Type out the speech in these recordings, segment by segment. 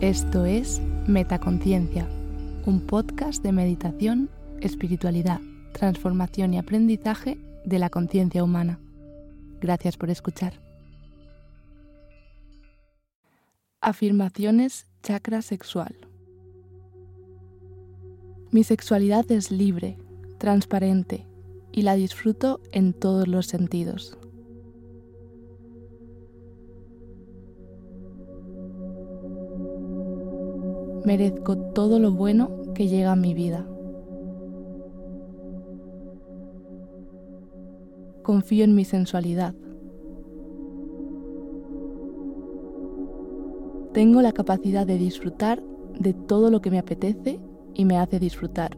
Esto es Metaconciencia, un podcast de meditación, espiritualidad, transformación y aprendizaje de la conciencia humana. Gracias por escuchar. Afirmaciones chakra sexual. Mi sexualidad es libre, transparente y la disfruto en todos los sentidos. Merezco todo lo bueno que llega a mi vida. Confío en mi sensualidad. Tengo la capacidad de disfrutar de todo lo que me apetece y me hace disfrutar.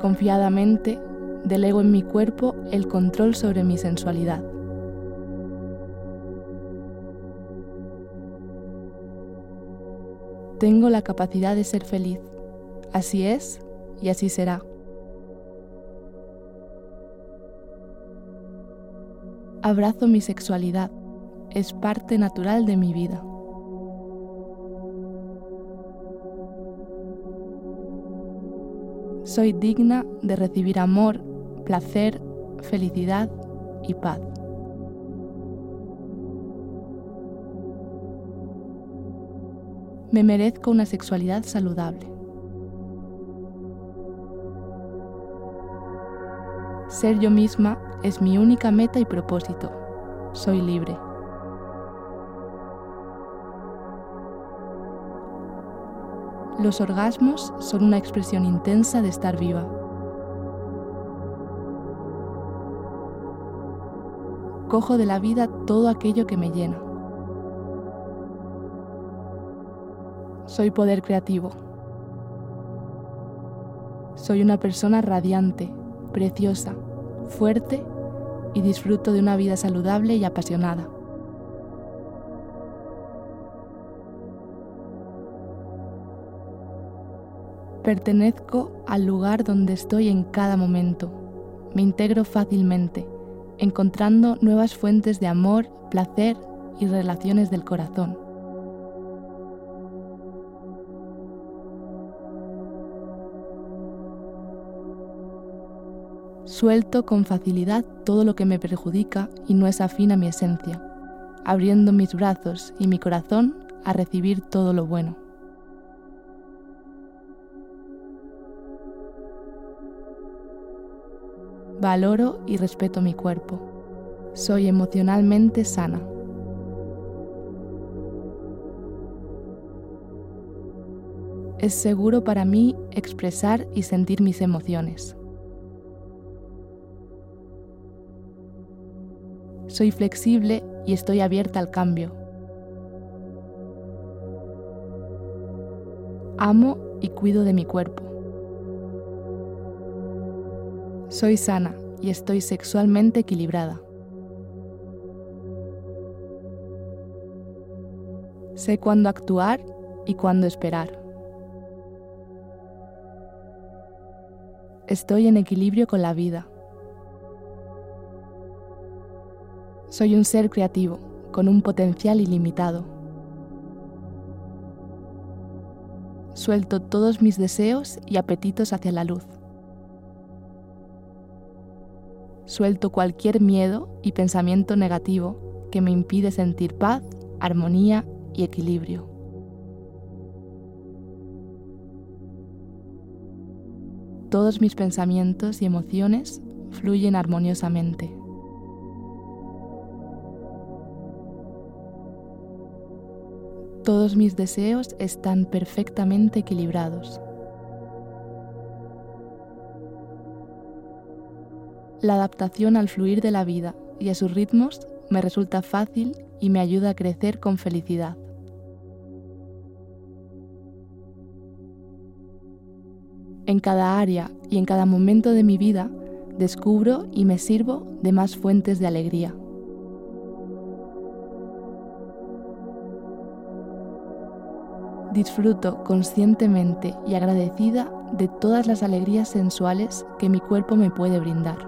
Confiadamente, delego en mi cuerpo el control sobre mi sensualidad. Tengo la capacidad de ser feliz. Así es y así será. Abrazo mi sexualidad. Es parte natural de mi vida. Soy digna de recibir amor, placer, felicidad y paz. Me merezco una sexualidad saludable. Ser yo misma es mi única meta y propósito. Soy libre. Los orgasmos son una expresión intensa de estar viva. Cojo de la vida todo aquello que me llena. Soy poder creativo. Soy una persona radiante, preciosa, fuerte y disfruto de una vida saludable y apasionada. Pertenezco al lugar donde estoy en cada momento. Me integro fácilmente, encontrando nuevas fuentes de amor, placer y relaciones del corazón. Suelto con facilidad todo lo que me perjudica y no es afín a mi esencia, abriendo mis brazos y mi corazón a recibir todo lo bueno. Valoro y respeto mi cuerpo. Soy emocionalmente sana. Es seguro para mí expresar y sentir mis emociones. Soy flexible y estoy abierta al cambio. Amo y cuido de mi cuerpo. Soy sana y estoy sexualmente equilibrada. Sé cuándo actuar y cuándo esperar. Estoy en equilibrio con la vida. Soy un ser creativo, con un potencial ilimitado. Suelto todos mis deseos y apetitos hacia la luz. Suelto cualquier miedo y pensamiento negativo que me impide sentir paz, armonía y equilibrio. Todos mis pensamientos y emociones fluyen armoniosamente. Todos mis deseos están perfectamente equilibrados. La adaptación al fluir de la vida y a sus ritmos me resulta fácil y me ayuda a crecer con felicidad. En cada área y en cada momento de mi vida descubro y me sirvo de más fuentes de alegría. Disfruto conscientemente y agradecida de todas las alegrías sensuales que mi cuerpo me puede brindar.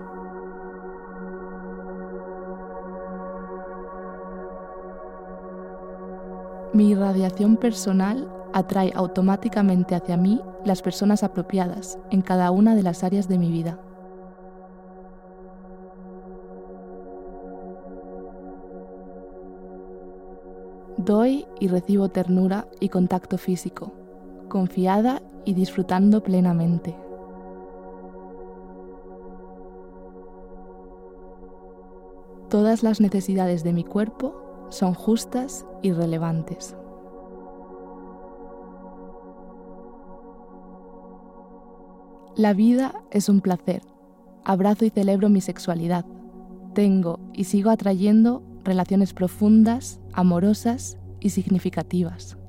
Mi irradiación personal atrae automáticamente hacia mí las personas apropiadas en cada una de las áreas de mi vida. Doy y recibo ternura y contacto físico, confiada y disfrutando plenamente. Todas las necesidades de mi cuerpo son justas y relevantes. La vida es un placer. Abrazo y celebro mi sexualidad. Tengo y sigo atrayendo relaciones profundas, amorosas y significativas.